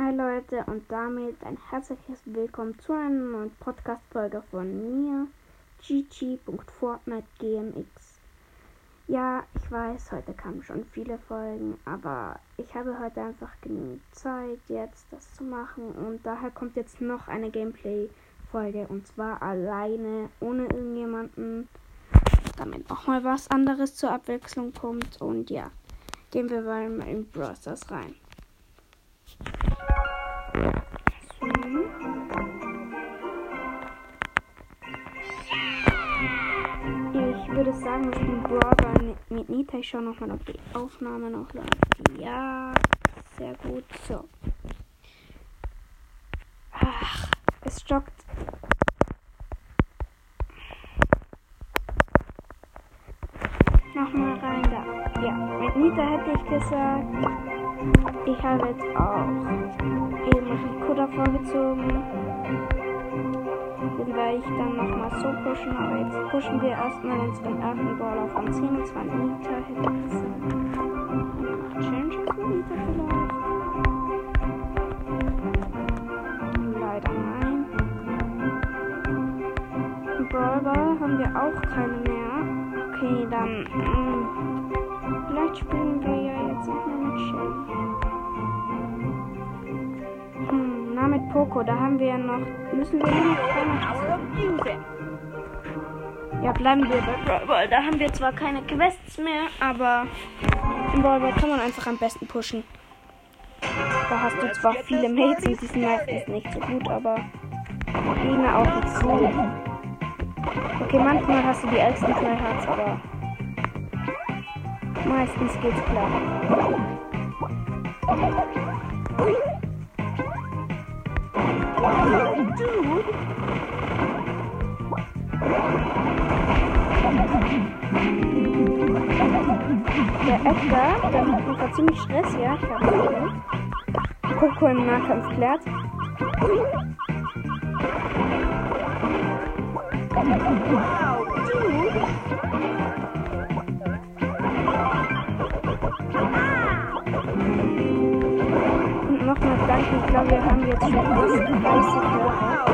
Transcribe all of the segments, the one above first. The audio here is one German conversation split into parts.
Hi Leute und damit ein herzliches Willkommen zu einer neuen Podcast-Folge von mir, gg.fortnite.gmx. Ja, ich weiß, heute kamen schon viele Folgen, aber ich habe heute einfach genügend Zeit, jetzt das zu machen und daher kommt jetzt noch eine Gameplay-Folge und zwar alleine, ohne irgendjemanden, damit auch mal was anderes zur Abwechslung kommt und ja, gehen wir mal in Brawl Stars rein. Ich würde sagen, wir spielen Brawler mit, Nita. Ich schaue nochmal, ob die Aufnahme noch läuft. Ja, sehr gut. So. Ach, es joggt. Nochmal rein da. Ja, mit Nita hätte ich gesagt. Ich habe jetzt auch eben Rico davor gezogen. Den werde ich dann nochmal so pushen, aber jetzt pushen wir erstmal unseren ersten Brawler von 10 und zwar Nita hätte ich gesagt. Macht Changes mit Nita vielleicht? Leider nein. Brawler haben wir auch keine mehr. Okay, dann. Poco, da haben wir ja noch. Müssen wir noch Ja, bleiben wir bei Brawl. Da haben wir zwar keine Quests mehr, aber im Brawl kann man einfach am besten pushen. Da hast du zwar viele Mates und die sind meistens nicht so gut, aber Gegner auch nicht so. Okay, manchmal hast du die ältesten Tryhards, aber meistens geht's klar. Der Edgar, der macht gerade ziemlich Stress, ja, ich habe gesehen. Coco im Nahkampf klärt. Und glaube, wir haben jetzt schon fast 30 Hörer.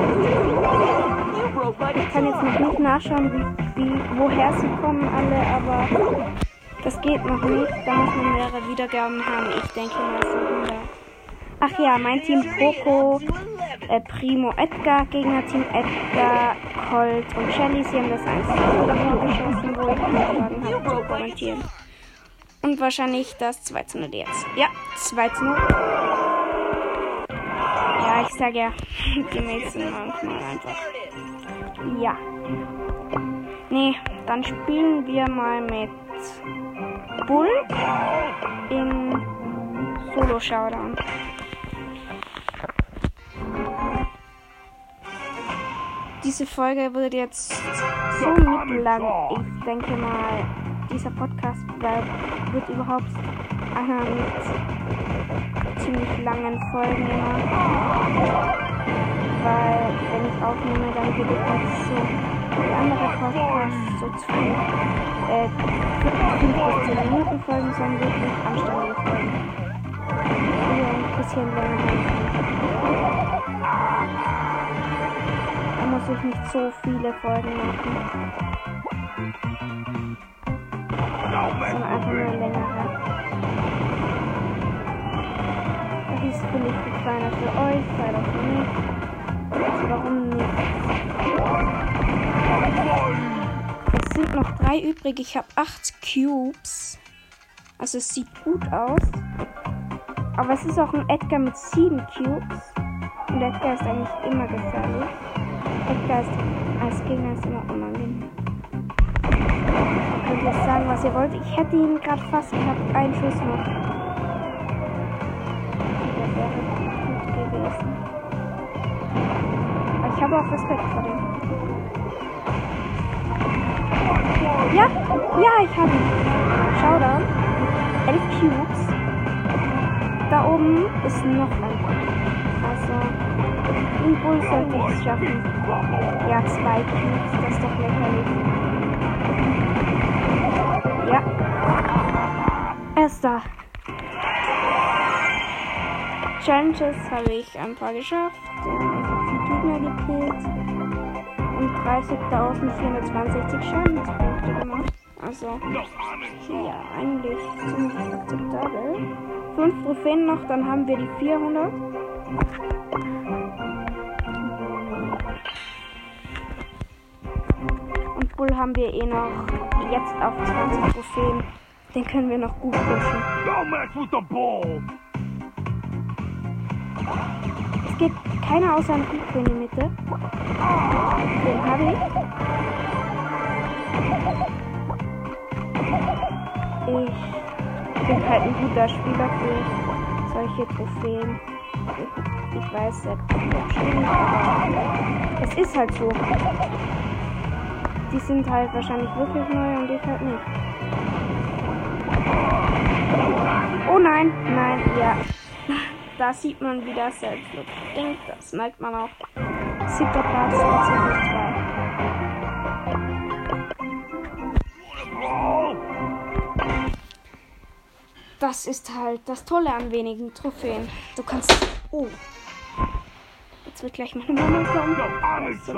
Ich kann jetzt noch nicht nachschauen, wie, wie, woher sie kommen alle, aber das geht noch nicht. Da muss man mehrere Wiedergaben haben. Ich denke mal so 100. Ach ja, mein Team Poco, äh, Primo Edgar, Gegnerteam Edgar, Colt und Shelly. Sie haben das einzige geschossen, wo ich angefangen habe zu kommentieren. Und wahrscheinlich das 2 zu 0 jetzt. Ja, 2 zu 0. Ich sage ja, die sind manchmal einfach. Ja. Nee, dann spielen wir mal mit Bull in Solo Showdown. Diese Folge wird jetzt so mittellang. Ich denke mal, dieser Podcast wird überhaupt einer mit ziemlich langen Folgen immer. Weil, wenn ich aufnehme, dann geht es halt so die andere Podcast so zu äh, 5 bis 10 Minuten Folgen, sondern wirklich anständige Folgen. Die ein bisschen länger. Da muss ich nicht so viele Folgen machen. Sondern einfach nur längere. Ist vielleicht viel kleiner für euch, leider für mich. Warum nicht? Es sind noch drei übrig. Ich habe acht Cubes. Also es sieht gut aus. Aber es ist auch ein Edgar mit sieben Cubes. Und Edgar ist eigentlich immer gefährlich. Edgar ist als Gegner ist immer unangenehm. Ihr könnt jetzt sagen, was ihr wollt. Ich hätte ihn gerade fast gehabt. Einen Schuss noch. Habe auch Respekt vor dem. Ja, ja, ich habe ihn. Showdown. Elf Cubes. Da oben ist noch ein. Also, den Bull sollte ich es schaffen. Ja, zwei Cubes, das ist doch lächerlich. Ja. Er ist da. Challenges habe ich ein paar geschafft. Gegner gekillt und 30.462 Schadenspunkte gemacht. Also, ja, eigentlich ziemlich akzeptabel. Fünf Trophäen noch, dann haben wir die 400. Und Bull haben wir eh noch jetzt auf 20 Trophäen. Den können wir noch gut pushen. Keiner außer ein Rico in die Mitte. Den habe ich. Ich bin halt ein guter Spieler für solche Trophäen. Ich, weiß, der es ist halt so. Die sind halt wahrscheinlich wirklich neu und ich halt nicht. Oh nein, nein, ja. Da sieht man, wie das denkt. Das merkt man auch. Siebter Platz, tatsächlich zwei. Das ist halt das Tolle an wenigen Trophäen. Du kannst. Oh. Jetzt wird gleich meine Mama kommen. So.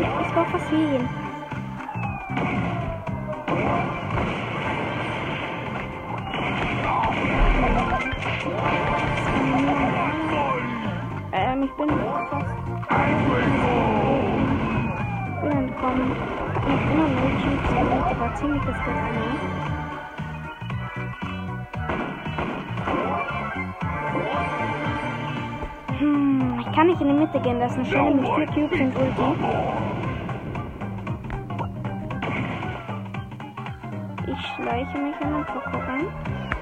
Ja, das war versehen. Ähm, ich bin fast. bin entkommen. Hab noch immer null Cubes, aber ziemlich das Gelände. Hm, ich kann nicht in die Mitte gehen, eine Stelle mit vier Cubes und Ulti. Ich schleiche mich an den Poco ran.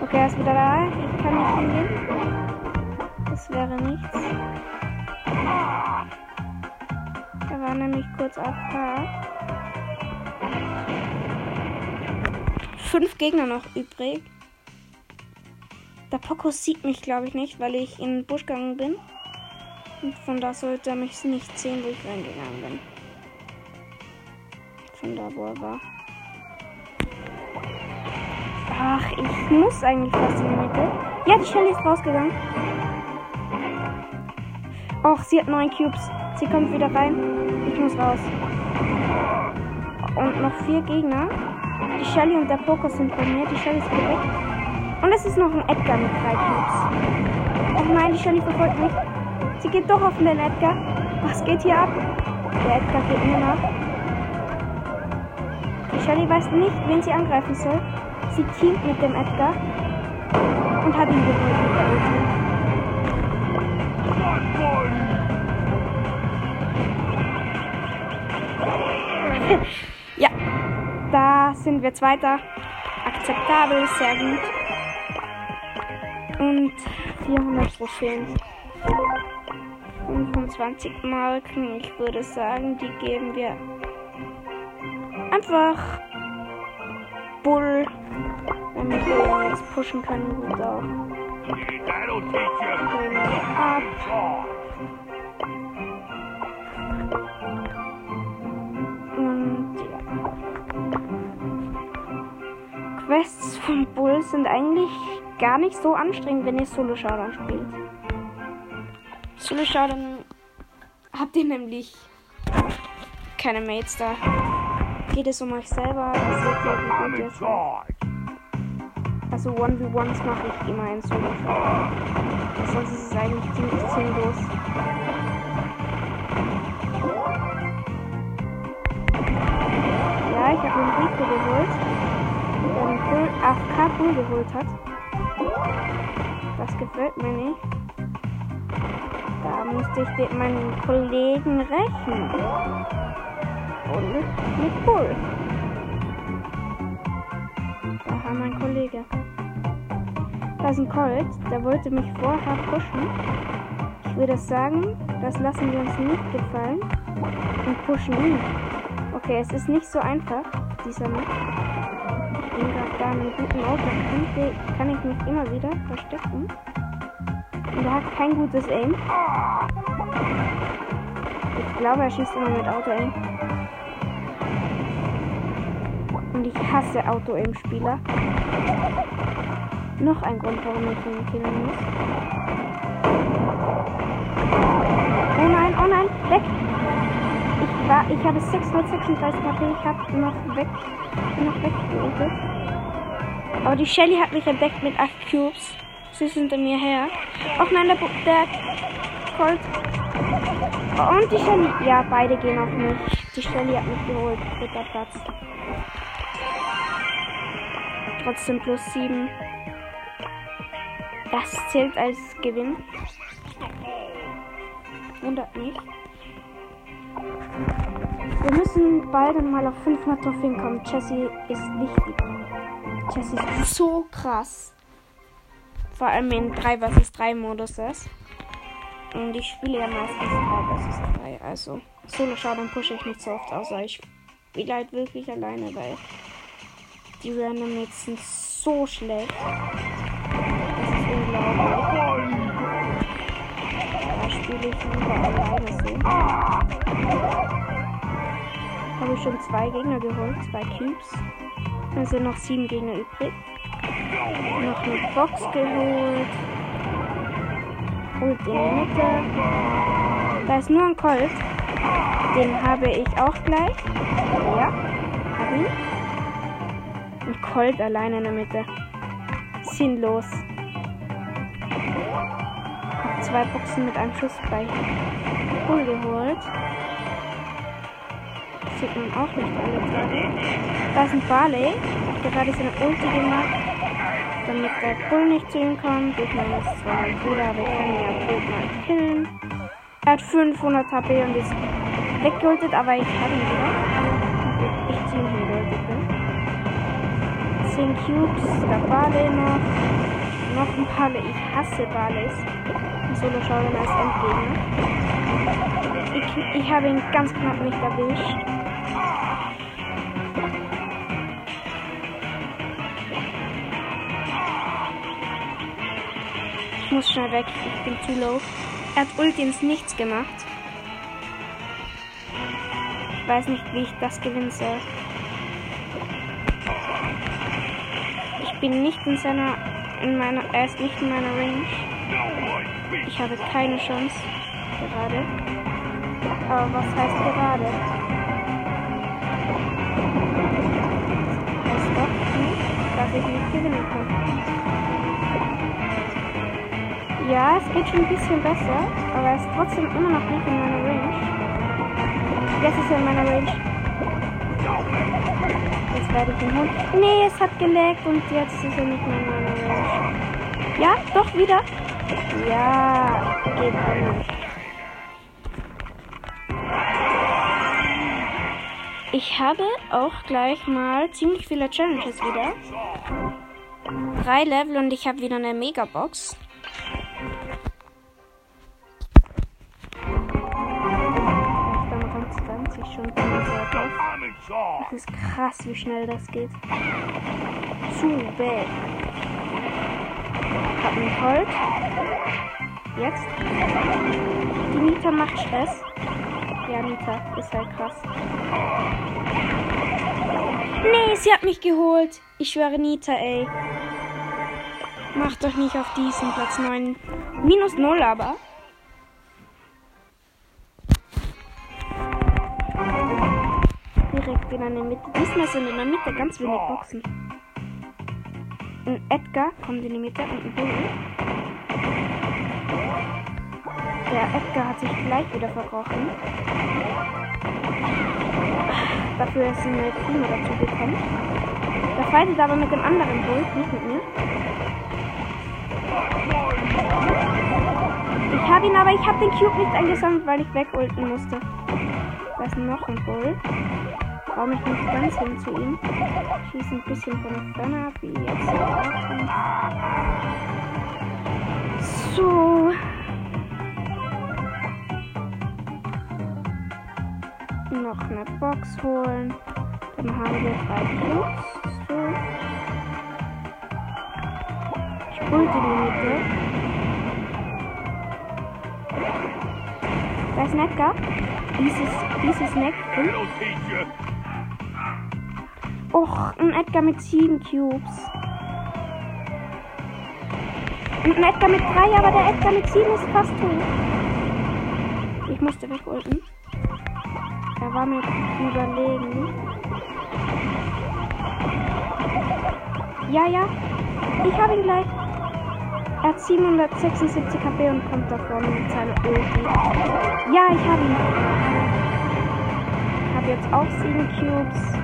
Okay, er ist wieder da. Ich kann nicht hingehen. Das wäre nichts. Er war nämlich kurz AFK. Fünf Gegner noch übrig. Der Poco sieht mich, glaube ich, nicht, weil ich in den Busch gegangen bin. Und von da sollte er mich nicht sehen, wo ich reingegangen bin. Von da, wo er war. Ach, ich muss eigentlich fast in die Mitte. Ja, die Shelly ist rausgegangen. Och, sie hat neun Cubes. Sie kommt wieder rein. Ich muss raus. Und noch vier Gegner. Die Shelly und der Poker sind bei mir. Die Shelly ist wieder weg. Und es ist noch ein Edgar mit drei Cubes. Oh nein, die Shelly verfolgt mich. Sie geht doch auf den Edgar. Was geht hier ab? Der Edgar geht mir nach. Die Shelly weiß nicht, wen sie angreifen soll. Sie teamt mit dem Edgar und hat ihn geholt mit der Ulti. Ja, da sind wir Zweiter. Akzeptabel, sehr gut. Und 400 Trophäen. 25 Marken, ich würde sagen, die geben wir einfach Bull. Wenn wir Bull jetzt pushen können, gut auch. Ab. Und ja. Quests von Bull sind eigentlich gar nicht so anstrengend, wenn ihr Solo Showdown spielt. Solo Showdown habt ihr nämlich keine Mates da. Geht es um euch selber, das seht ihr, wie gut ihr seid. Also 1v1s mache ich immer in Solo. Sonst ist es eigentlich ziemlich sinnlos. Ja, ich habe den Rico geholt, der den Bull, AFK Bull geholt hat. Das gefällt mir nicht. Da musste ich meinen Kollegen rächen. Und mit Bull. Aha, mein Kollege. Da ist ein Colt, der wollte mich vorher pushen. Ich würde sagen, das lassen wir uns nicht gefallen und pushen ihn. Okay, es ist nicht so einfach, dieser Map. Ich bin gerade da einem guten da könnte, kann ich mich immer wieder verstecken. Und er hat kein gutes Aim. Ich glaube, er schießt immer mit Auto-Aim. Und ich hasse Auto im Spieler. Noch ein Grund, warum ich ihn killen muss. Oh nein, oh nein, weg! Ich war, ich habe 636 HP, ich habe noch weg, noch weggeholt. Aber die Shelly hat mich entdeckt mit 8 Cubes. Sie ist hinter mir her. Auch nein, der, der Colt. Und die Shelly. Ja, beide gehen auf mich. Die Shelly hat mich geholt. Dritter Platz. Trotzdem plus 7. Das zählt als Gewinn. Wundert mich. Wir müssen beide mal auf 500 Trophäen kommen. Jessie ist wichtig. Jessie ist so krass. Vor allem in 3 vs 3 Modus ist. Und ich spiele ja meistens 3 vs 3. Also Solo Showdown pushe ich nicht so oft, außer ich spiele halt wirklich alleine, weil die Random Mates sind so schlecht. Das ist unglaublich. Da spiele ich lieber alleine so. Habe ich schon zwei Gegner geholt, zwei Cubes. Dann sind noch sieben Gegner übrig. Noch eine Box geholt. Und in die Mitte. Da ist nur ein Colt. Den habe ich auch gleich. Ja, hab ihn. Ein Colt alleine in der Mitte. Sinnlos. Zwei Boxen mit einem Schuss bei Bull geholt. Sieht man auch nicht alle gerade. Da ist ein Barley. Hat gerade seine Ulti gemacht. Damit der Bull nicht zu ihm kommt. Ich meine, das zwar mein aber ich kann ihn ja blöd mal killen. Er hat 500 HP und ist weggeholtet, aber ich habe ihn wieder. 10 Cubes, der Barley noch. Noch ein Barley. Ich hasse Barleys. Im Solo Showdown als Endgegner. Ich, ich habe ihn ganz knapp nicht erwischt. Ich muss schnell weg. Ich bin zu low. Er hat Ulti ins Nichts gemacht. Ich weiß nicht, wie ich das gewinnen soll. Bin nicht in seiner, in meiner, er ist nicht in meiner Range. Ich habe keine Chance gerade. Aber was heißt gerade? Heißt doch nicht, dass ich nicht gewinnen kann. Ja, es geht schon ein bisschen besser, aber er ist trotzdem immer noch nicht in meiner Range. Jetzt ist er in meiner Range. Jetzt werde ich ihn holen. Nee, es hat geleckt und jetzt ist er nicht mehr Range. Ja, doch wieder. Ja, geht an. Ich habe auch gleich mal ziemlich viele Challenges wieder. Drei Level und ich habe wieder eine Megabox. Das ist krass, wie schnell das geht. Zu bad. Hab einen Colt. Jetzt. Die Nita macht Stress. Ja, Nita ist halt krass. Nee, sie hat mich geholt. Ich schwöre, Nita, ey. Macht doch nicht auf diesen Platz 9. Minus 0 aber. Direkt in der Mitte. Diesmal sind in der Mitte ganz wenig Boxen. Ein Edgar kommt in die Mitte und ein Bull. Der Edgar hat sich gleich wieder verkrochen. Dafür ist eine Prima dazu gekommen. Der fightet aber mit dem anderen Bull, nicht mit mir. Ich habe ihn aber, ich habe den Cube nicht eingesammelt, weil ich wegulten musste. Da ist noch ein Bull. Warum ich nicht ganz hin zu ihm? Schieße ein bisschen von Ferne ab, wie jetzt. So. Noch eine Box holen. Dann haben wir drei Cubes. So. Ich holte die Mitte. Da ist Edgar. Dieses, dieses Neck. Och, ein Edgar mit 7 Cubes. Und ein Edgar mit 3, aber der Edgar mit 7 ist fast tot. Ich musste wegulten. Er war mir überlegen. Ja, ja. Ich habe ihn gleich. Er hat 776 HP und kommt davon mit seiner Ulti. Ja, ich habe ihn. Ich habe jetzt auch 7 Cubes.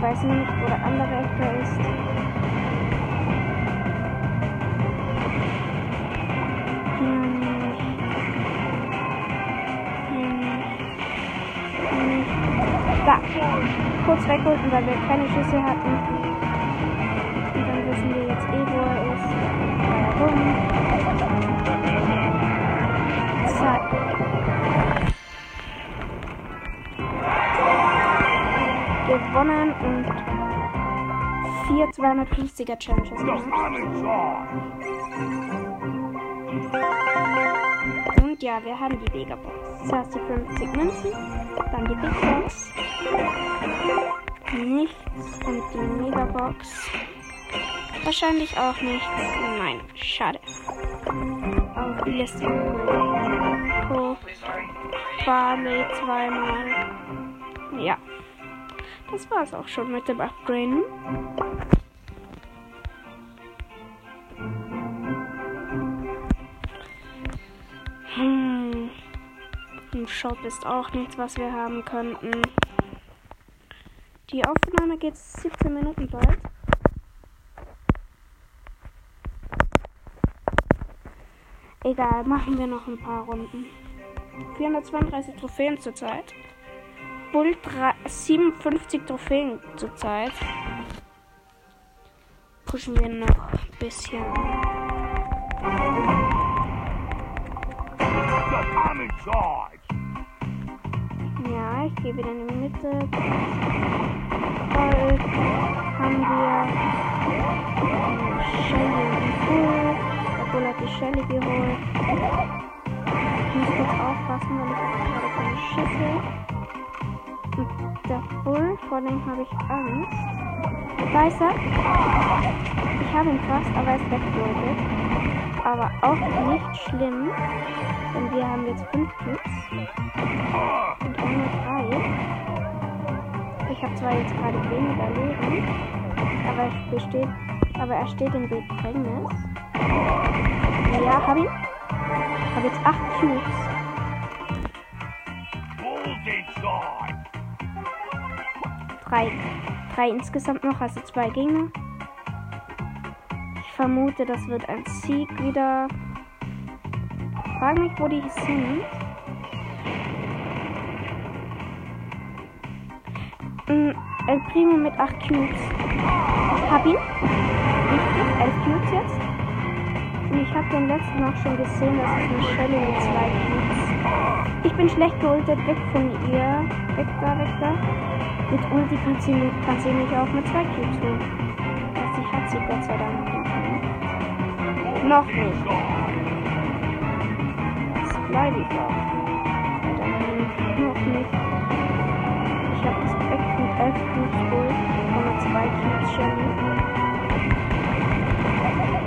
Ich weiß nicht, wo der andere Edgar ist. Nicht. Hier nicht. Da. Kurz wegholten, weil wir keine Schüsse hatten. Gewonnen und vier 250er Challenges. Und ja, wir haben die Megabox. Zuerst die 50 Münzen, dann die Big Box. Nichts und die Megabox. Wahrscheinlich auch nichts. Nein, schade. Auf die Liste. Cool. Barley zweimal. Ja. Das war's auch schon mit dem Upgraden. Hm. Im Shop ist auch nichts, was wir haben könnten. Die Aufnahme geht 17 Minuten bald. Egal, machen wir noch ein paar Runden. 432 Trophäen zurzeit. Bull 3 57 Trophäen zurzeit. Pushen wir noch ein bisschen. Ja, ich gehe wieder in die Mitte. Gold haben wir. Shelly und Bull. Der Bull hat die Shelly geholt. Ich muss kurz aufpassen, weil ich habe gerade keine Schüsse. Der Bull, vor dem habe ich Angst. Er. Ich habe ihn fast, aber er ist weggeholt. Aber auch nicht schlimm, denn wir haben jetzt 5 Cubes und er nur drei. Ich habe zwar jetzt gerade weniger Leben, aber er besteht, aber er steht im Bedrängnis. Ja, hab ihn. Hab jetzt acht Cubes. Drei. Drei insgesamt noch, also zwei Gegner. Ich vermute, das wird ein Sieg wieder. Frag mich, wo die sind. Mm, El Primo mit 8 Cubes. Hab ihn. Richtig, 11 Cubes jetzt. Und ich habe den letzten auch schon gesehen, das ist eine Shelly mit 2 Cubes. Ich bin schlecht geultet, weg von ihr. Weg da, weg da. Mit Ulti kann sie, mich- kann sie mich auch mit 2 Cubes holen. Das sie hat sie Gott sei Dank nicht. Noch nicht. Jetzt bleibe ich auch. Weiterhin noch nicht. Ich habe das weg mit 11 Cubes geholt und mit 2 Cubes Shelly.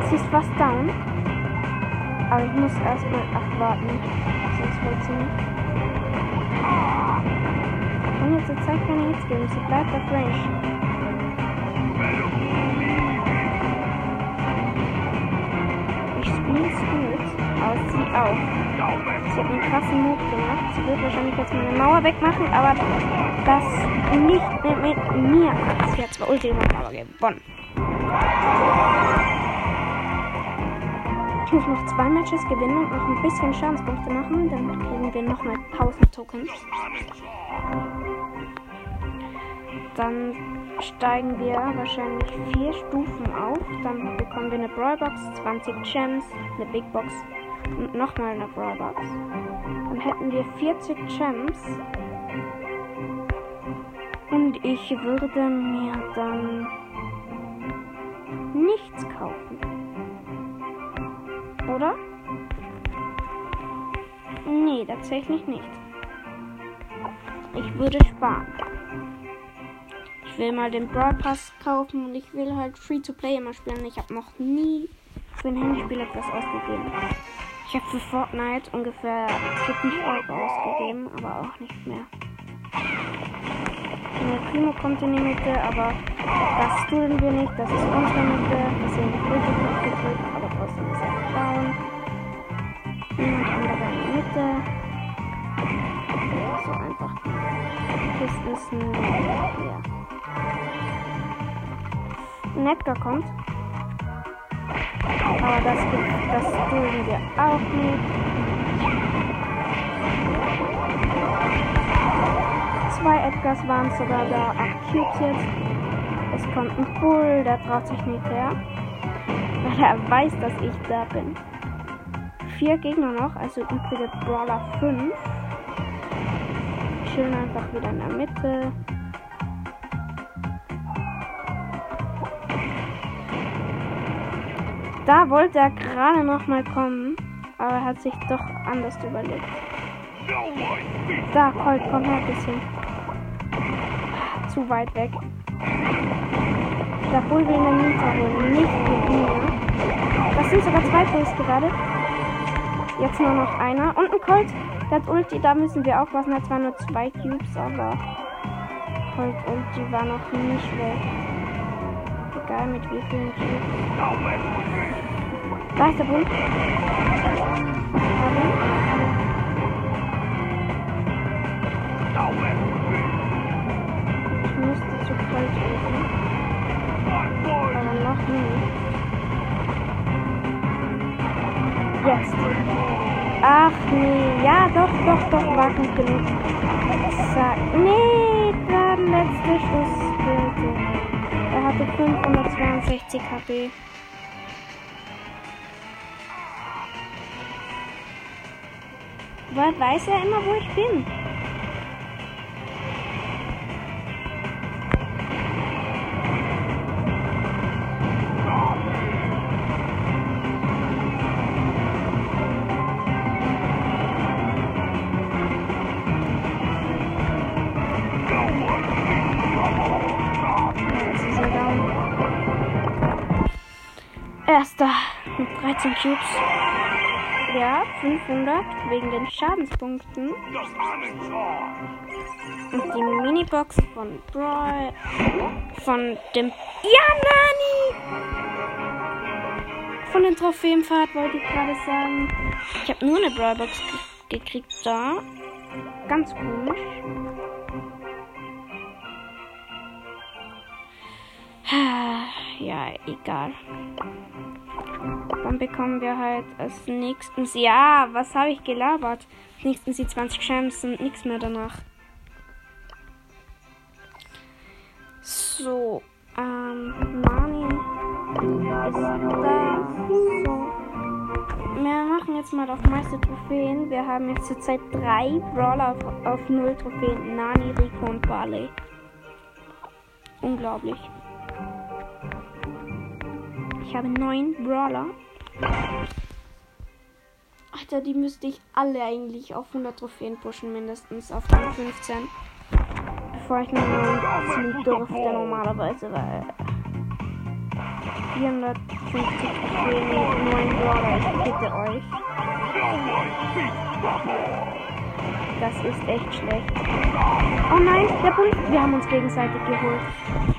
Sie ist fast down. Aber ich muss erstmal abwarten. Sonst holt sie nicht. Kann jetzt Zeit keine Hits geben. Sie bleibt auf Range. Sie auch. Sie hat einen krassen Move gemacht. Sie wird wahrscheinlich jetzt meine Mauer wegmachen, aber das nicht mit, mit mir. Sie hat zwar Ulti gemacht, aber gewonnen. Ich muss noch zwei Matches gewinnen und noch ein bisschen Schadenspunkte machen. Dann kriegen wir nochmal 1000 Tokens. Dann steigen wir wahrscheinlich vier Stufen auf. Dann bekommen wir eine Brawlbox, 20 Gems, eine Big Box und nochmal eine Brawlbox. Dann hätten wir 40 Gems. Und ich würde mir dann nichts kaufen. Oder? Nee, tatsächlich nicht. Ich würde sparen. Ich will mal den Brawl Pass kaufen und ich will halt Free-to-Play immer spielen. Ich habe noch nie für ein Handyspiel etwas ausgegeben. Ich habe für Fortnite ungefähr 40 Euro ausgegeben, aber auch nicht mehr. Der Primo kommt in die Mitte, aber das tun wir nicht. Das ist unsere Mitte. Wir sehen die Brücke gedrückt, In der Mitte. So einfach. Kisten ja. Nedgar kommt. Aber das, das dulden wir auch nicht. Zwei Edgars waren sogar da. Acht Cubes jetzt. Es kommt ein Bull, der traut sich nicht her. Weil er weiß, dass ich da bin. Vier Gegner noch, also übrige Brawler 5. Chillen einfach wieder in der Mitte. Da wollte er gerade noch mal kommen, aber er hat sich doch anders überlegt. Da, Colt, komm her ein bisschen. Zu weit weg. Der Bull will einen Nita holen, nicht mit mir. Das sind sogar zwei Bulls gerade. Jetzt nur noch einer. Und ein Colt, hat Ulti, da müssen wir aufpassen. Hat zwar nur zwei Cubes, aber Colt Ulti war noch nicht weg. Egal mit wie vielen Cubes. Da ist der Bull. Ich müsste zu Colt rufen. Aber noch nicht. Jetzt. Ach nee, ja doch, doch, doch, war gut genug. Zack. Nee, der letzte Schuss bitte. Er hatte 562 KP. Woher weiß er immer, wo ich bin? Erster mit 13 Cubes. Ja, 500 wegen den Schadenspunkten. Und die Minibox von Brawl. Von dem. Ja, Nani! Von den Trophäenfahrt wollte ich gerade sagen. Ich habe nur eine Brawlbox ge gekriegt da. Ganz komisch. Ja, egal. Dann bekommen wir halt als nächstes. Ja, was habe ich gelabert? Als nächstes die 20 Champs und nichts mehr danach. So, ähm, Nani ist da. So. Wir machen jetzt mal auf meiste Trophäen. Wir haben jetzt zurzeit drei Brawler auf, auf null Trophäen. Nani, Rico und Barley. Unglaublich. Ich habe neun Brawler. Alter, die müsste ich alle eigentlich auf 100 Trophäen pushen, mindestens auf Rang 15. Bevor ich einen neuen ziehen dürfte, normalerweise, weil 450 Trophäen mit neun Brawler, ich bitte euch. Das ist echt schlecht. Oh nein, der Bull. Wir haben uns gegenseitig geholt.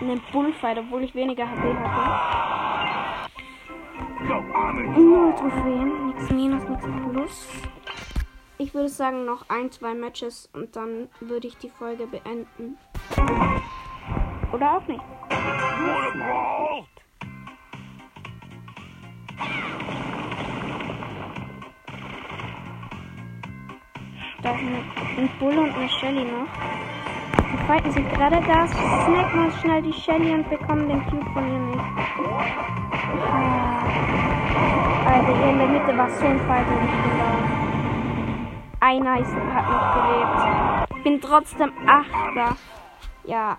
Einen Bullfight, obwohl ich weniger HP hatte. Null Trophäen, nichts Minus, nichts Plus. Ich würde sagen, noch ein, zwei Matches und dann würde ich die Folge beenden. Oder auch nicht. Da ist ein, Bull und eine Shelly noch. Die fighten sich gerade da. Snack mal schnell die Shelly und bekommen den Cube von ihr nicht. Ah. Also hier in der Mitte war so ein ich bin da. Einer ist, hat noch gelebt. Bin trotzdem Achter. Ja.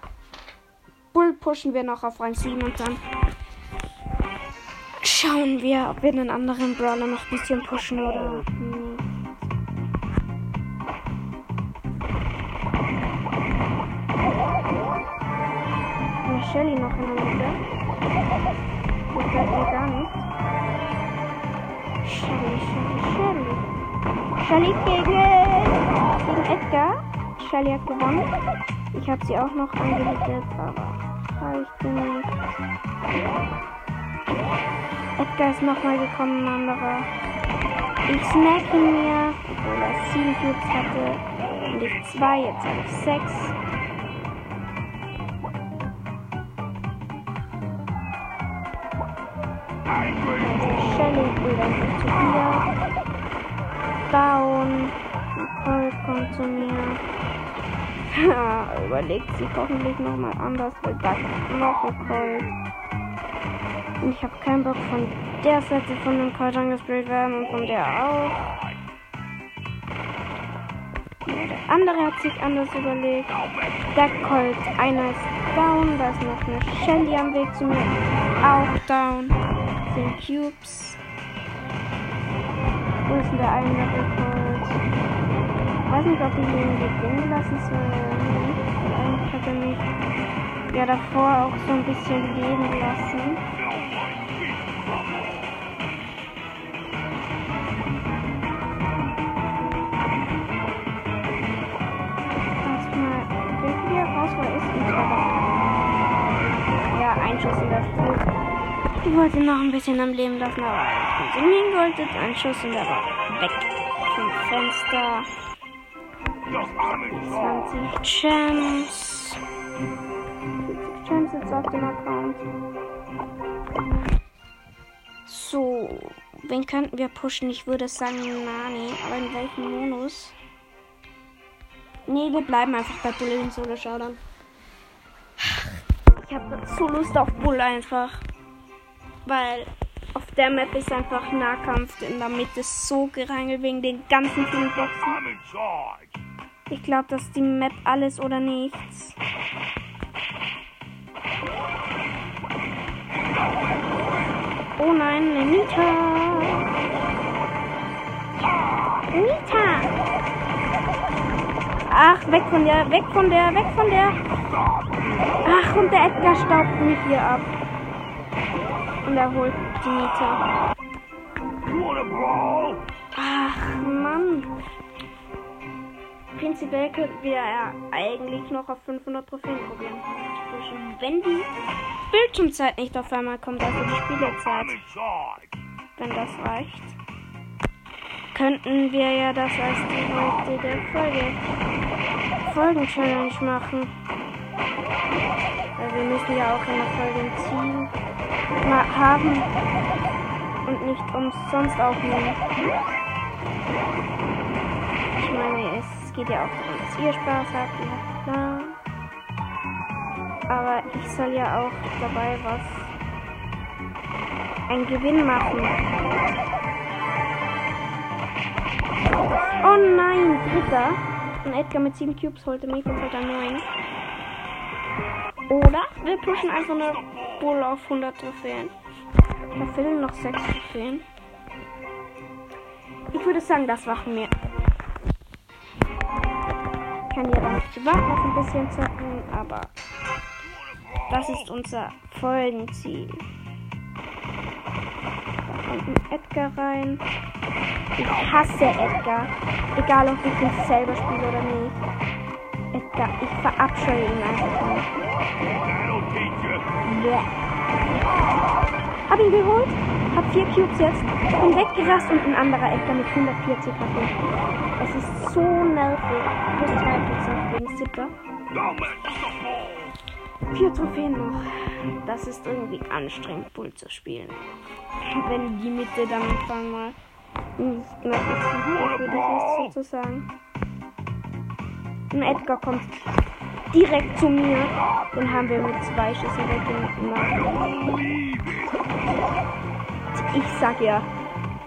Bull pushen wir noch auf Rang 7 und dann schauen wir, ob wir einen anderen Brawler noch ein bisschen pushen oder. Shelly noch in der Mitte. Gefällt mir gar nicht. Shelly, Shelly, Shelly. Shelly gegen, gegen Edgar. Shelly hat gewonnen. Ich habe sie auch noch angelegt, aber reicht nicht. Edgar ist nochmal gekommen, ein anderer. Ich snack ihn mir, obwohl er 7 Cubes hatte. Und ich 2, jetzt habe ich 6. Shelly endlich zu ihr. Down. Nicole kommt zu mir. Überlegt sich hoffentlich nochmal anders, weil da kommt noch Nicole. Und ich habe keinen Bock von der Seite von dem Colt angesprayt werden und von der auch. Der andere hat sich anders überlegt. Der Colt, einer ist down, da ist noch eine Shelly am Weg zu mir, auch down. 10 Cubes. Wo ist denn der andere Colt? Ich weiß nicht, ob ich ihn gewinnen lassen soll. Eigentlich hat mich ja davor auch so ein bisschen leben lassen. Erstmal raus, wo er ist. Da. Ja, ein Schuss in das. Ich wollte noch ein bisschen am Leben lassen, aber ich konsumieren wollte. Ein Schuss und er war weg vom Fenster. 20 Gems. 40 Gems jetzt auf dem Account. So, wen könnten wir pushen? Ich würde sagen Nani, aber in welchem Modus? Nee, wir bleiben einfach bei Bull in Solo Showdown. Ich habe so Lust auf Bull einfach. Weil auf der Map ist einfach Nahkampf in der Mitte so gerangelt wegen den ganzen vielen Boxen. Ich glaube, dass die Map alles oder nichts. Oh nein, eine Nita. Nita. Ach, weg von der, weg von der, weg von der. Ach, und der Edgar staubt mich hier ab. Und er holt die Nita. Brawl? Ach, Mann. Prinzipiell könnten wir ja eigentlich noch auf 500 Trophäen probieren. Wenn die Bildschirmzeit nicht auf einmal kommt, also die Spielezeit, in wenn das reicht, könnten wir ja das als die heutige Folge Folgen-Challenge machen. Weil wir müssen ja auch eine Folge ein Ziel ma- haben und nicht umsonst aufnehmen. Ich meine, es geht ja auch darum, dass ihr Spaß habt, ja klar. Aber ich soll ja auch dabei was einen Gewinn machen. Oh nein, dritter. Und Edgar mit 7 Cubes holte holt dann 9. Oder wir pushen einfach eine Bull auf 100 Trophäen. Da fehlen noch 6 Trophäen. Ich würde sagen, das machen wir. Ich kann ja dann privat noch ein bisschen zocken, aber das ist unser Folgenziel. Da kommt ein Edgar rein. Ich hasse Edgar. Egal, ob ich ihn selber spiele oder nicht. Edgar, ich verabscheue ihn einfach. Bäh. Hab ihn geholt, hab vier Cubes jetzt, bin weggerast und ein anderer Edgar mit 140 HP. Es ist so nervig. Plus 2% wegen Siebter. Don't mess with the ball. Vier Trophäen noch. Das ist irgendwie anstrengend, Bull zu spielen. Wenn die Mitte dann irgendwann mal nicht funktioniert, würde ich jetzt sozusagen. Ein Edgar kommt direkt zu mir. Den haben wir mit zwei Schüssen weggemacht. Ich sag ja,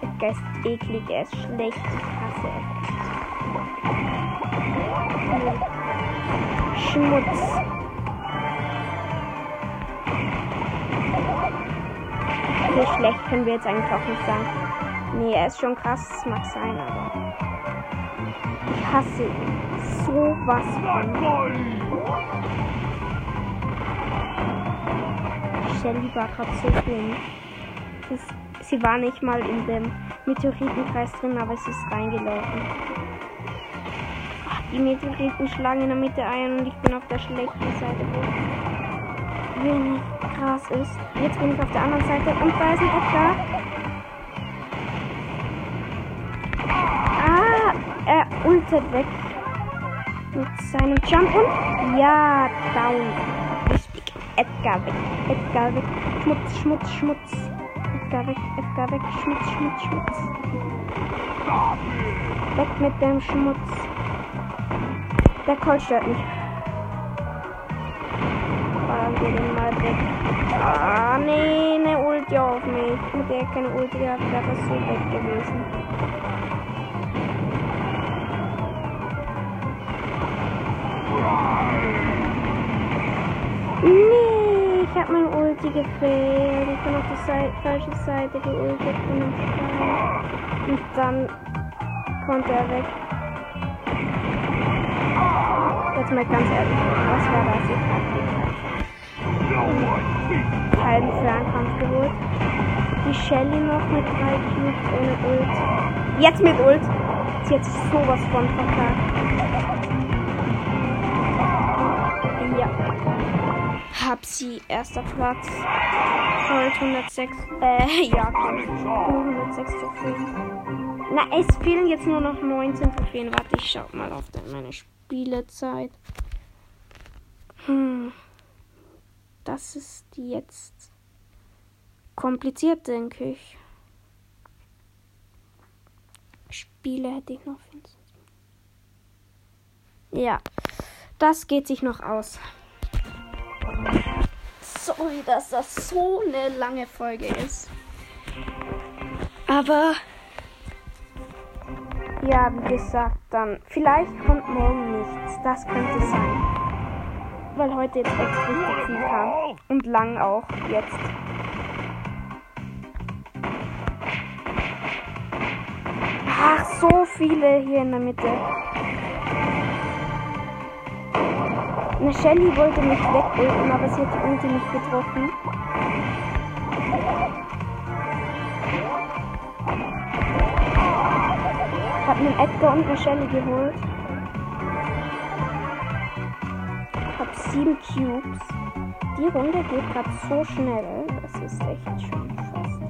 Edgar ist eklig, er ist schlecht. Ich hasse Edgar. Schmutz. So schlecht können wir jetzt eigentlich auch nicht sagen. Nee, er ist schon krass, es mag sein, aber. Ich hasse ihn. So was von. Shelly war gerade so dumm. Sie war nicht mal in dem Meteoritenkreis drin, aber sie ist reingelaufen. Ach, die Meteoriten schlagen in der Mitte ein und ich bin auf der schlechten Seite, wenig Gras ist. Jetzt bin ich auf der anderen Seite und da ist ein Edgar. Ah, er ultet weg mit seinem Jump und ja, down. Richtig. Edgar weg. Edgar weg. Schmutz, Schmutz, Schmutz. Edgar weg, Edgar weg. Schmutz, Schmutz, Schmutz. Weg mit dem Schmutz. Der Colt stört mich. Ballern wir den mal weg. Ah, nee, ne Ulti auf mich. Mit der keine Ulti gehabt, wäre das so weg gewesen. Ulti gefehlt. Ich bin auf die Seite, falsche Seite geultet. Und dann konnte er weg. Jetzt mal ganz ehrlich, was war das? Ich hab die halben Fernkampf geholt. Die Shelly noch mit drei Cubes ohne Ult. Jetzt mit Ult. Sie hat sowas von verkackt. Sie erster Platz. Gold 106. Äh, ja, Gold 106 Trophäen. Na, es fehlen jetzt nur noch 19 Trophäen. Warte, ich schau mal auf meine Spielezeit. Hm. Das ist jetzt kompliziert, denke ich. Spiele hätte ich noch 24. Ja, das geht sich noch aus. Sorry, dass das so eine lange Folge ist. Aber ja, wie gesagt, dann vielleicht kommt morgen nichts. Das könnte sein. Weil heute jetzt echt richtig viel kam. Und lang auch jetzt. Ach, so viele hier in der Mitte. Eine Shelly wollte mich wegulten, aber sie hat die Ulti nicht getroffen. Hab einen Edgar und eine Shelly geholt. Hab sieben Cubes. Die Runde geht gerade so schnell. Das ist echt schon fast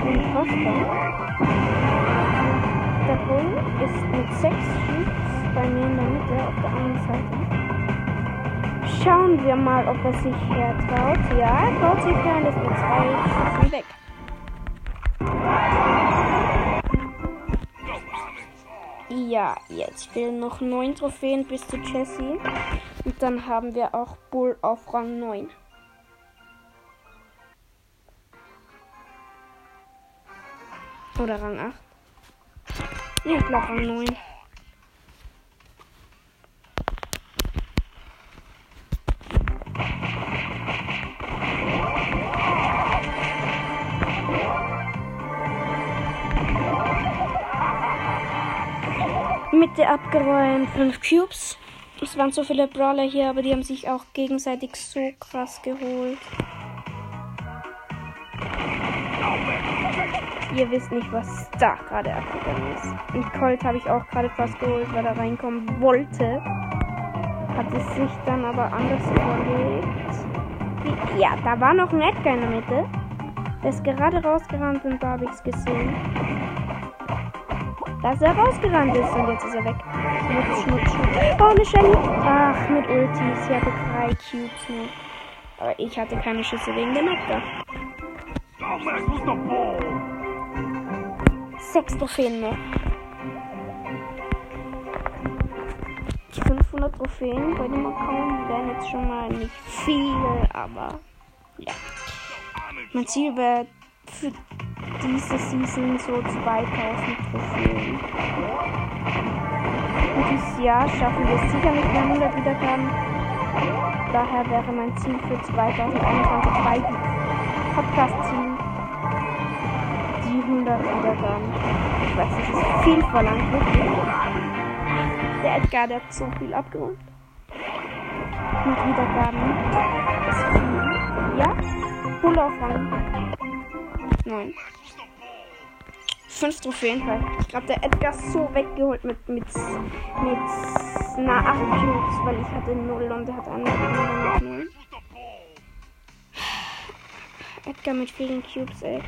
unfassbar. Der Bull ist mit sechs Cubes bei mir in der Mitte auf der anderen Seite. Schauen wir mal, ob er sich hertraut. Ja, traut sich her und ist mit zwei Schüssen weg. Ja, jetzt fehlen noch neun Trophäen bis zu Jessie. Und dann haben wir auch Bull auf Rang 9. Oder Rang 8. Ja, ich glaube Rang 9. Mitte abgeräumt, 5 Cubes. Es waren so viele Brawler hier, aber die haben sich auch gegenseitig so krass geholt. Ihr wisst nicht, was da gerade abgegangen ist. Und Colt habe ich auch gerade fast geholt, weil er reinkommen wollte. Hat es sich dann aber anders überlegt. Ja, da war noch ein Edgar in der Mitte. Der ist gerade rausgerannt und da habe ich es gesehen. Dass er rausgerannt ist und jetzt ist er weg. Schmutz, Schmutz, Schmutz. Oh, eine Shelly. Ach, mit Ulti. Sie hatte drei Cubes nur. Aber ich hatte keine Schüsse wegen the ball. Sechs Trophäen. Die 500 Trophäen bei dem Account wären jetzt schon mal nicht viel, aber ja. Mein Ziel wäre diese Season so 2000 Trophäen. Und dieses Jahr schaffen wir es sicher nicht mehr 100 Wiedergaben. Daher wäre mein Ziel für 2021 bei Podcast-Ziel die 100 Wiedergaben. Ich weiß, das ist viel verlangt, wirklich. Der Edgar, der hat so viel abgeräumt. Mit Wiedergaben. Das ist viel. Ja? Bull auf Rang 9. Fünf Trophäen. Ich glaube, der Edgar ist so weggeholt mit, mit, mit na 8 Cubes, weil ich hatte 0 und er hat andere mit 0. Edgar mit vielen Cubes, ey.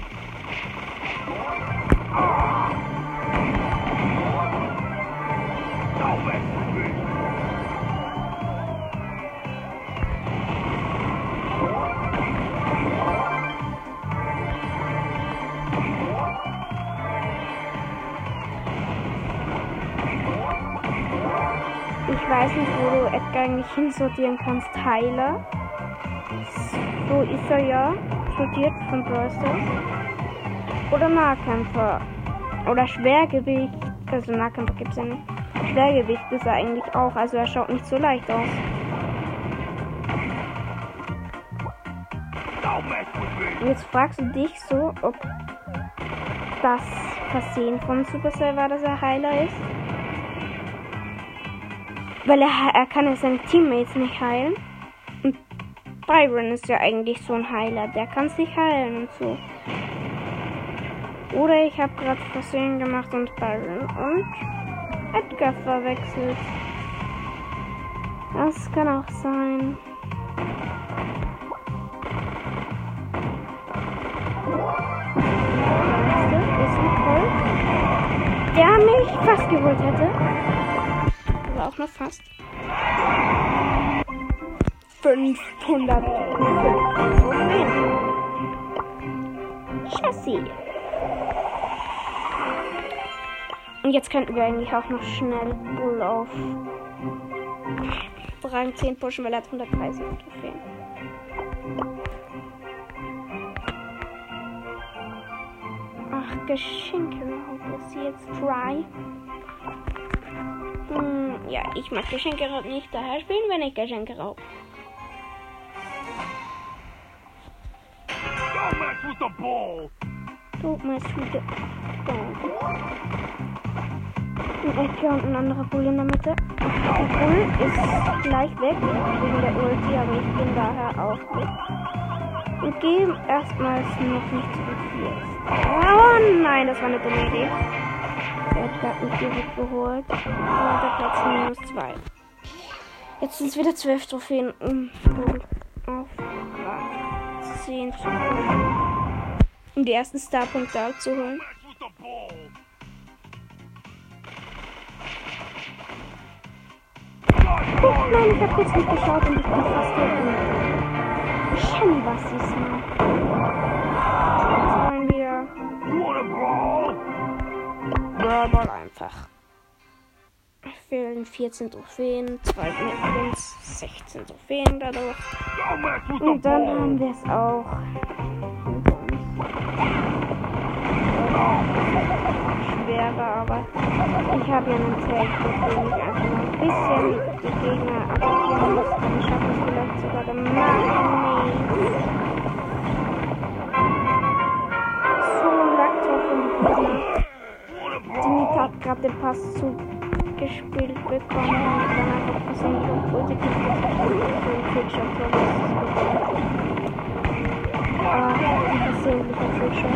Weiß nicht, wo du Edgar eigentlich hinsortieren kannst. Heiler. So ist er ja. Studiert von Brawl Stars. Oder Nahkämpfer. Oder Schwergewicht. Also Nahkämpfer gibt es ja nicht. Schwergewicht ist er eigentlich auch. Also er schaut nicht so leicht aus. Jetzt fragst du dich so, ob das Versehen von Supercell war, dass er Heiler ist. Weil er, er kann ja seine Teammates nicht heilen. Und Byron ist ja eigentlich so ein Heiler. Der kann sich heilen und so. Oder ich habe gerade Versehen gemacht und Byron und Edgar verwechselt. Das kann auch sein. Der mich fast geholt hätte. Auch noch fast. 500 Chassis. Und jetzt könnten wir eigentlich auch noch schnell Bull auf Rang 10 pushen, weil er hat 130 Trophäen. Ach, Geschenke ist jetzt dry. Ja, ich mag Geschenke nicht. Daher spielen wir nicht Geschenke raub. Don't mess with the ball. Du meinst wieder. Ein Edgar und ein anderer Bull in der Mitte. Der Bull ist gleich weg wegen der Ulti, aber ich bin daher auch weg. Und gehe erstmals noch nicht zu viel. Oh nein, das war eine dumme Idee. Direkt geholt. Und der Platz minus 2. Jetzt sind es wieder 12 Trophäen, um Bull auf Rang 10 zu kommen. Um die ersten Starpunkte abzuholen. Oh nein, ich hab kurz nicht geschaut und ich bin fast gegangen. Shelly was diesmal. Ball einfach. Fehlen 14 Trophäen, 2 Mitwins, 16 Trophäen dadurch. Und dann haben wir es auch. Schwerer, aber ich habe ja einen Tag, deswegen ich einfach mal ein bisschen die Gegner attackieren muss. Dann schaffe ich vielleicht sogar den Mann. Gerade den Pass zugespielt bekommen und dann einfach gekriegt und den Trickshot Ah, ein versehentlicher Trickshot.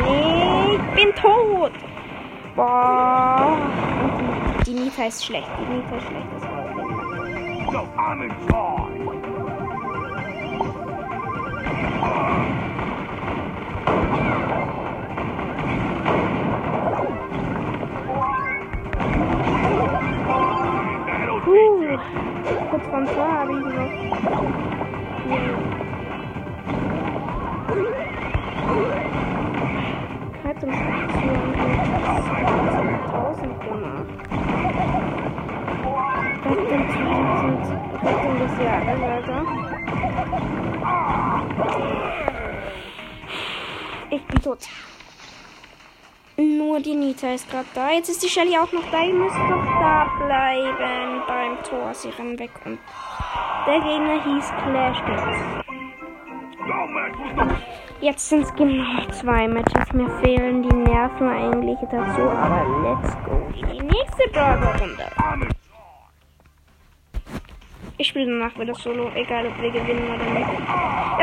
Nee, ich bin tot! Boah. Und die, die Nita ist schlecht. Die Nita ist schlecht. Das war. So I'm in charge. Kurz vorm Tor habe ich noch. Hier. Rettungsaktion mit 1000 gemacht. Rettung 2000. Rettung des Jahres, Alter. Ich bin tot. Nur die Nita ist gerade da. Jetzt ist die Shelly auch noch da. Ihr müsst doch da bleiben beim Tor. Sie rennen weg und der Gegner hieß Clash Jetzt sind es genau zwei Matches. Mir fehlen die Nerven eigentlich dazu, aber let's go die nächste Burger-Runde. Ich spiele danach wieder Solo, egal ob wir gewinnen oder nicht.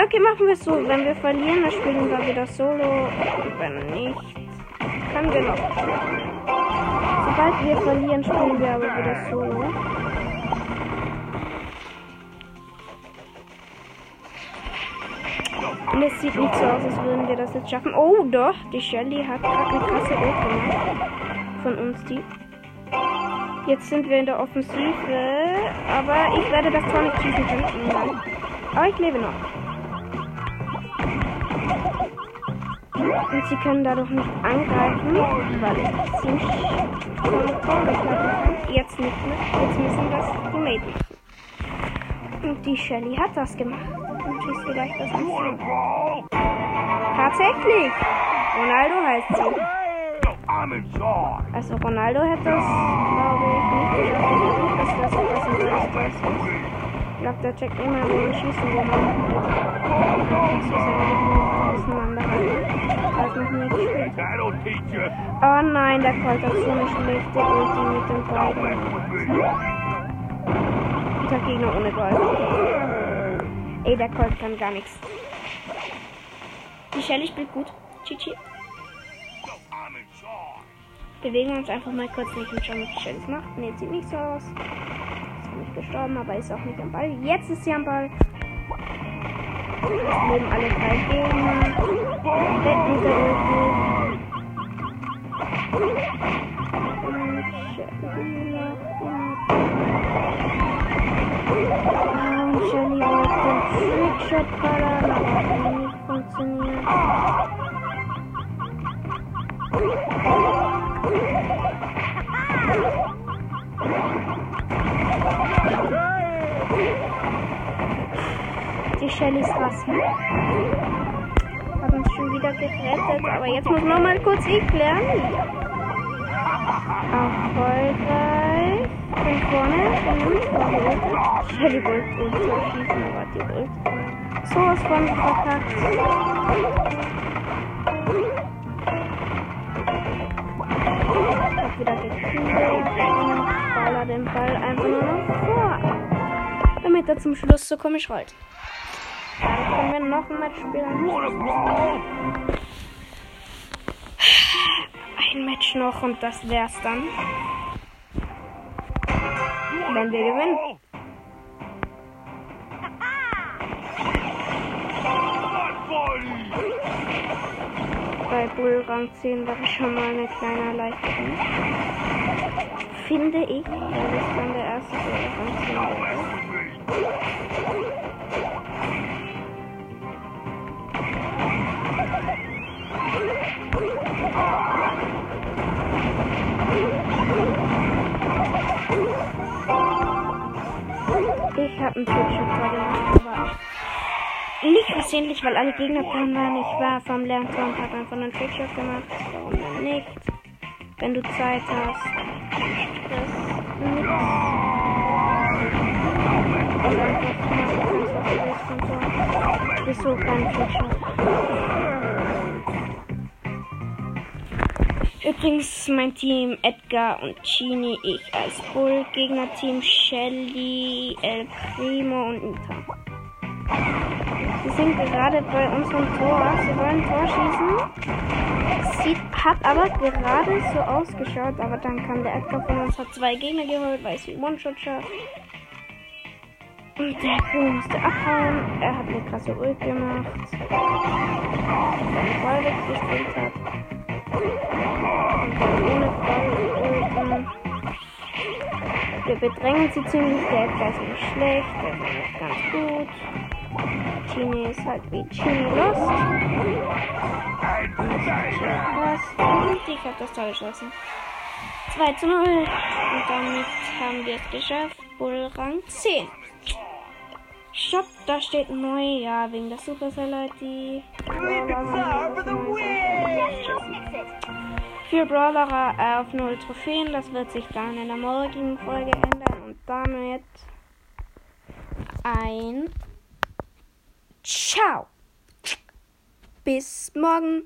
Okay, machen wir es so. Wenn wir verlieren, dann spielen wir wieder Solo. Wenn nicht, können wir noch. Sobald wir verlieren, spielen wir aber wieder Solo. Und es sieht nicht so aus, als würden wir das jetzt schaffen. Oh, doch, die Shelly hat gerade eine krasse Ult. Von uns, die. Jetzt sind wir in der Offensive, aber ich werde das Tor nicht schießen können. Aber ich lebe noch. Und sie können dadurch nicht angreifen, weil ich ziemlich Tore kann. Jetzt nicht mehr. Jetzt müssen das die Maiden. Und die Shelly hat das gemacht. Und schießt vielleicht das brawl? Tatsächlich! Ronaldo heißt sie. Also Ronaldo hätte es, glaube ich, nicht geschafft. Das wäre so in der Situation. Ich glaube, der checkt immer, wo wir schießen, wo man. Das ist ja nicht ein anderer. Der hat noch gespielt. That'll teach you. Oh nein, der Colt hat so eine schlechte Ulti mit dem me. Der Gegner ohne Gold. Ey, der Colt kann gar nichts. Die Shelly spielt gut. Chichi. Bewegen wir uns einfach mal kurz nicht und schauen, was die Shelly macht. Ne, sieht nicht so aus. Nicht gestorben, aber ist auch nicht am Ball. Jetzt ist sie am Ball. Jetzt leben alle drei Gegner. Mit der Ulti. Und Shelly wollte den Trickshot ballern, aber hat nicht funktioniert. Die Shelly ist Rasse. Hat uns schon wieder gerettet, aber jetzt muss noch mal kurz ich lernen. Erfolgreich. Von vorne, Ult. Shelly wollte uns schießen, aber die Ult. So was von verkackt. Hab wieder gekühlt und den Ball einfach nur noch vor. Damit er zum Schluss so komisch rollt. Dann können wir noch ein Match spielen. Ein Match noch und das wär's dann. Wenn wir gewinnen. Bei Bull Rang 10 wäre schon mal eine kleine Erleichterung. Finde ich, weil das dann der erste Bull Rang 10 Don't wäre. mess with me. Ich habe einen gerade gemacht, aber nicht versehentlich, weil alle Gegner dran waren. Ich war vom Lerntor und habe einfach einen Trickshot gemacht. Warum denn nicht? Wenn du Zeit hast. Stress. Nix. Und einfach machen, kannst, was du willst vom Tor. Wieso kein Trickshot? Übrigens mein Team Edgar und Chini, ich als Bull, Gegnerteam Shelly, El Primo und Nita. Sie sind gerade bei unserem Tor. Sie wollen Tor schießen. Hat aber gerade so ausgeschaut, aber dann kam der Edgar von uns, hat zwei Gegner geholt, weil sie One-Shot schafft. Und der Primo musste abhauen. Er hat eine krasse Ult gemacht. Seinen Ball weggespielt hat. Ohne Ball. Wir bedrängen sie ziemlich. Der Edgar ist nicht schlecht. Der ist ganz gut. Chini ist halt wie Chini Lost. Und ich habe das Tor geschossen. 2 zu 0. Und damit haben wir es geschafft. Bull Rang 10. Shop, da steht neu. Ja, wegen der Supercell ID. Für Brawler auf 0 Trophäen. Das wird sich dann in der morgigen Folge ändern. Und damit ein Ciao. Bis morgen.